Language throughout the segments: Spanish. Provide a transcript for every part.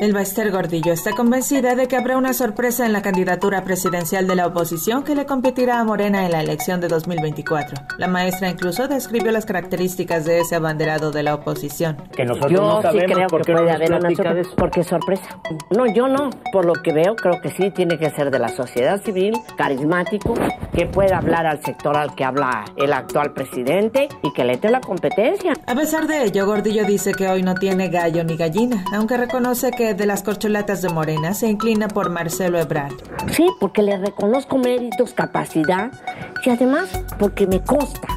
Elba Ester Gordillo está convencida de que habrá una sorpresa en la candidatura presidencial de la oposición que le competirá a Morena en la elección de 2024. La maestra incluso describió las características de ese abanderado de la oposición. Que nosotros no sabemos creo por que qué puede no haber una sorpresa, porque es sorpresa. No, yo no. Por lo que veo, creo que sí tiene que ser de la sociedad civil, carismático, que pueda hablar al sector al que habla el actual presidente y que le dé la competencia. A pesar de ello, Gordillo dice que hoy no tiene gallo ni gallina, aunque reconoce que de las corcholatas de Morena se inclina por Marcelo Ebrard. Sí, porque le reconozco méritos, capacidad y además porque me consta.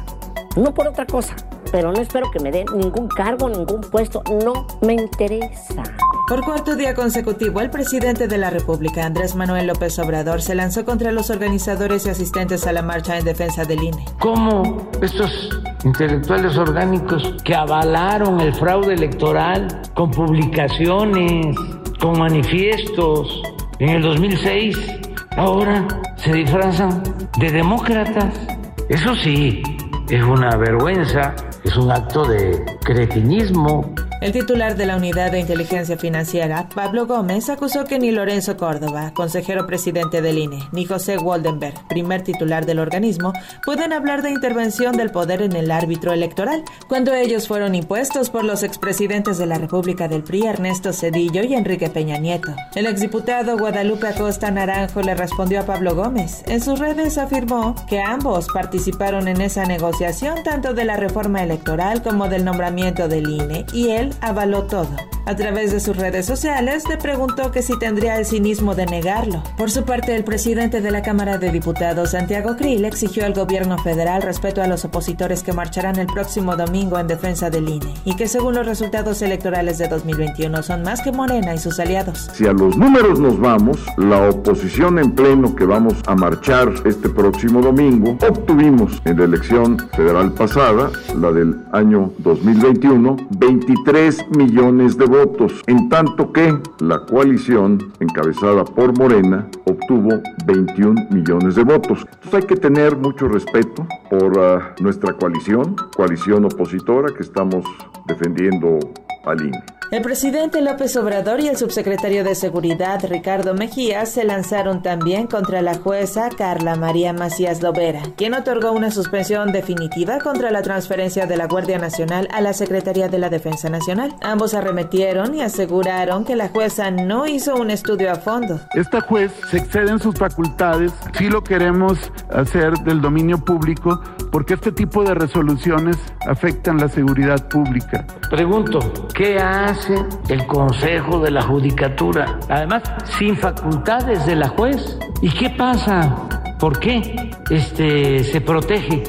No por otra cosa, pero no espero que me dé ningún cargo, ningún puesto. No me interesa. Por cuarto día consecutivo, el presidente de la República, Andrés Manuel López Obrador, se lanzó contra los organizadores y asistentes a la marcha en defensa del INE. cómo estos intelectuales orgánicos que avalaron el fraude electoral con publicaciones, con manifiestos en el 2006, ahora se disfrazan de demócratas. Eso sí, es una vergüenza, es un acto de cretinismo. El titular de la Unidad de Inteligencia Financiera, Pablo Gómez, acusó que ni Lorenzo Córdoba, consejero presidente del INE, ni José Waldenberg, primer titular del organismo, pueden hablar de intervención del poder en el árbitro electoral, cuando ellos fueron impuestos por los expresidentes de la República del PRI, Ernesto Cedillo y Enrique Peña Nieto. El exdiputado Guadalupe Acosta Naranjo le respondió a Pablo Gómez. En sus redes afirmó que ambos participaron en esa negociación tanto de la reforma electoral como del nombramiento del INE, y él avaló todo. A través de sus redes sociales le preguntó que si tendría el cinismo de negarlo. Por su parte, el presidente de la Cámara de Diputados, Santiago Krill, exigió al gobierno federal respeto a los opositores que marcharán el próximo domingo en defensa del INE y que según los resultados electorales de 2021 son más que Morena y sus aliados. Si a los números nos vamos, la oposición en pleno que vamos a marchar este próximo domingo, obtuvimos en la elección federal pasada, la del año 2021, 23 millones de votos, en tanto que la coalición encabezada por Morena obtuvo 21 millones de votos. Entonces hay que tener mucho respeto por ah, nuestra coalición, coalición opositora que estamos defendiendo al INE. El presidente López Obrador y el subsecretario de Seguridad Ricardo Mejía se lanzaron también contra la jueza Carla María Macías Lovera, quien otorgó una suspensión definitiva contra la transferencia de la Guardia Nacional a la Secretaría de la Defensa Nacional. Ambos arremetieron y aseguraron que la jueza no hizo un estudio a fondo. Esta juez se excede en sus facultades, sí lo queremos hacer del dominio público, porque este tipo de resoluciones afectan la seguridad pública. Pregunto, ¿qué hace el Consejo de la Judicatura? Además, sin facultades de la juez. ¿Y qué pasa? ¿Por qué este, se protege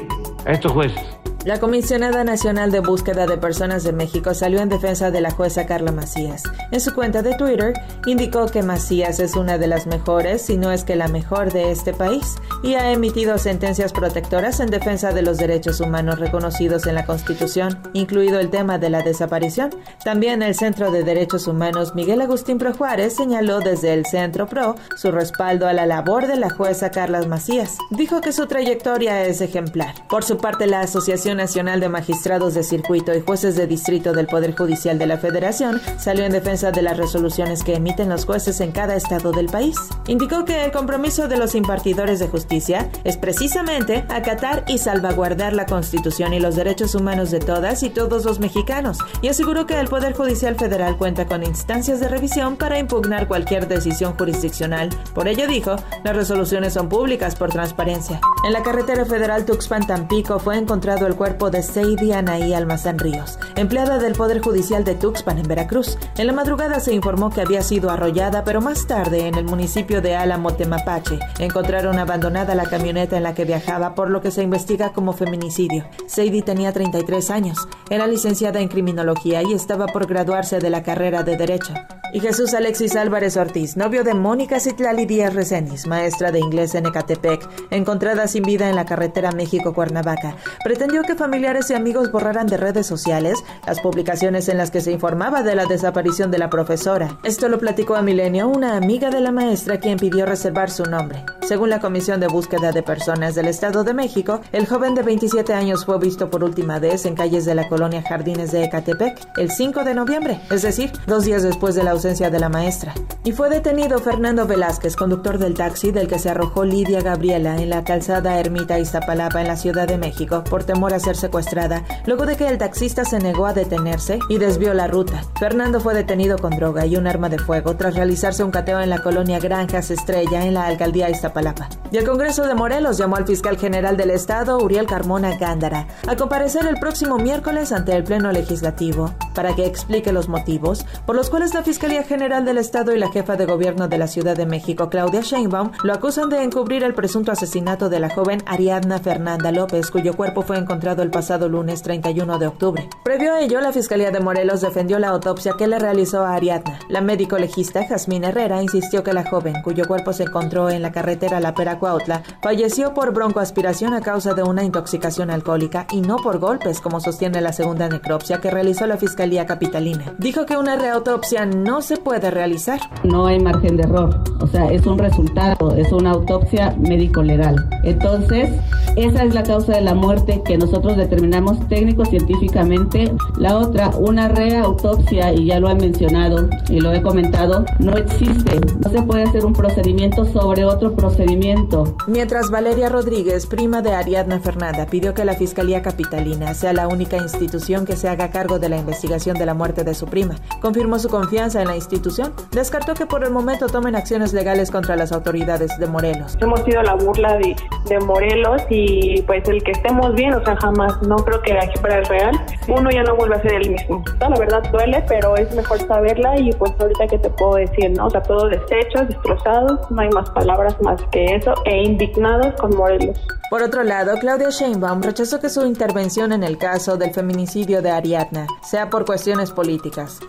a estos jueces? La Comisionada Nacional de Búsqueda de Personas de México salió en defensa de la jueza Carla Macías. En su cuenta de Twitter indicó que Macías es una de las mejores, si no es que la mejor de este país, y ha emitido sentencias protectoras en defensa de los derechos humanos reconocidos en la Constitución, incluido el tema de la desaparición. También el Centro de Derechos Humanos Miguel Agustín Pro Juárez señaló desde el Centro Pro su respaldo a la labor de la jueza Carla Macías. Dijo que su trayectoria es ejemplar. Por su parte, la Asociación Nacional de Magistrados de Circuito y Jueces de Distrito del Poder Judicial de la Federación salió en defensa de las resoluciones que emiten los jueces en cada estado del país. Indicó que el compromiso de los impartidores de justicia es precisamente acatar y salvaguardar la Constitución y los derechos humanos de todas y todos los mexicanos, y aseguró que el Poder Judicial Federal cuenta con instancias de revisión para impugnar cualquier decisión jurisdiccional. Por ello dijo, las resoluciones son públicas por transparencia. En la carretera federal Tuxpan-Tampico fue encontrado el cuerpo de Seidy Anaí Almazán Ríos, empleada del Poder Judicial de Tuxpan en Veracruz. En la madrugada se informó que había sido arrollada, pero más tarde en el municipio de Álamo, Temapache, encontraron abandonada la camioneta en la que viajaba, por lo que se investiga como feminicidio. Seidy tenía 33 años, era licenciada en criminología y estaba por graduarse de la carrera de Derecho. Y Jesús Alexis Álvarez Ortiz, novio de Mónica Citlali Díaz Resenis, maestra de inglés en Ecatepec, encontrada sin vida en la carretera México-Cuernavaca, pretendió que familiares y amigos borraran de redes sociales las publicaciones en las que se informaba de la desaparición de la profesora. Esto lo platicó a Milenio una amiga de la maestra quien pidió reservar su nombre. Según la Comisión de Búsqueda de Personas del Estado de México, el joven de 27 años fue visto por última vez en calles de la colonia Jardines de Ecatepec el 5 de noviembre, es decir, dos días después de la ausencia de la maestra. Y fue detenido Fernando Velázquez, conductor del taxi del que se arrojó Lidia Gabriela en la calzada Ermita Iztapalapa en la Ciudad de México por temor ser secuestrada, luego de que el taxista se negó a detenerse y desvió la ruta. Fernando fue detenido con droga y un arma de fuego tras realizarse un cateo en la colonia Granjas Estrella en la alcaldía Iztapalapa. Y el Congreso de Morelos llamó al fiscal general del Estado, Uriel Carmona Gándara, a comparecer el próximo miércoles ante el Pleno Legislativo para que explique los motivos por los cuales la Fiscalía General del Estado y la jefa de gobierno de la Ciudad de México, Claudia Sheinbaum, lo acusan de encubrir el presunto asesinato de la joven Ariadna Fernanda López, cuyo cuerpo fue encontrado el pasado lunes 31 de octubre. Previo a ello, la Fiscalía de Morelos defendió la autopsia que le realizó a Ariadna. La médico legista Jazmín Herrera insistió que la joven, cuyo cuerpo se encontró en la carretera La Pera Cuautla, falleció por broncoaspiración a causa de una intoxicación alcohólica y no por golpes, como sostiene la segunda necropsia que realizó la Fiscalía Capitalina. Dijo que una reautopsia no se puede realizar. No hay margen de error, o sea, es un resultado, es una autopsia médico-legal. Entonces, esa es la causa de la muerte que nosotros determinamos técnico-científicamente. La otra, una reautopsia, y ya lo he mencionado y lo he comentado, no existe. No se puede hacer un procedimiento sobre otro procedimiento. Mientras Valeria Rodríguez, prima de Ariadna Fernanda, pidió que la Fiscalía Capitalina sea la única institución que se haga cargo de la investigación de la muerte de su prima. Confirmó su confianza en la institución. Descartó que por el momento tomen acciones legales contra las autoridades de Morelos. Hemos sido la burla de, de Morelos y pues el que estemos bien, o sea, jamás, no creo que aquí para el real, uno ya no vuelve a ser el mismo. La verdad duele, pero es mejor saberla y pues ahorita que te puedo decir, ¿no? O sea, todo deshecho, destrozados, no hay más palabras más que eso, e indignados con Morelos. Por otro lado, Claudia Sheinbaum rechazó que su intervención en el caso del feminicidio de Ariadna sea por cuestiones políticas.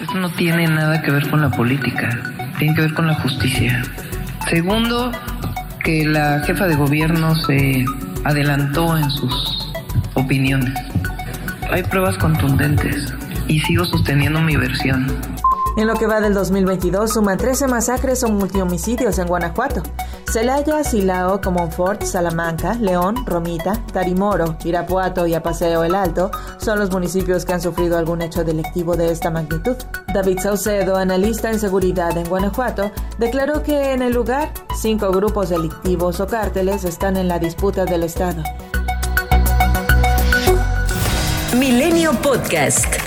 Esto no tiene nada que ver con la política, tiene que ver con la justicia. Segundo, que la jefa de gobierno se adelantó en sus opiniones. Hay pruebas contundentes y sigo sosteniendo mi versión. En lo que va del 2022 suman 13 masacres o multihomicidios en Guanajuato. Celaya, Silao, Comonfort, Salamanca, León, Romita, Tarimoro, Irapuato y Apaseo el Alto son los municipios que han sufrido algún hecho delictivo de esta magnitud. David Saucedo, analista en seguridad en Guanajuato, declaró que en el lugar cinco grupos delictivos o cárteles están en la disputa del Estado. Milenio Podcast.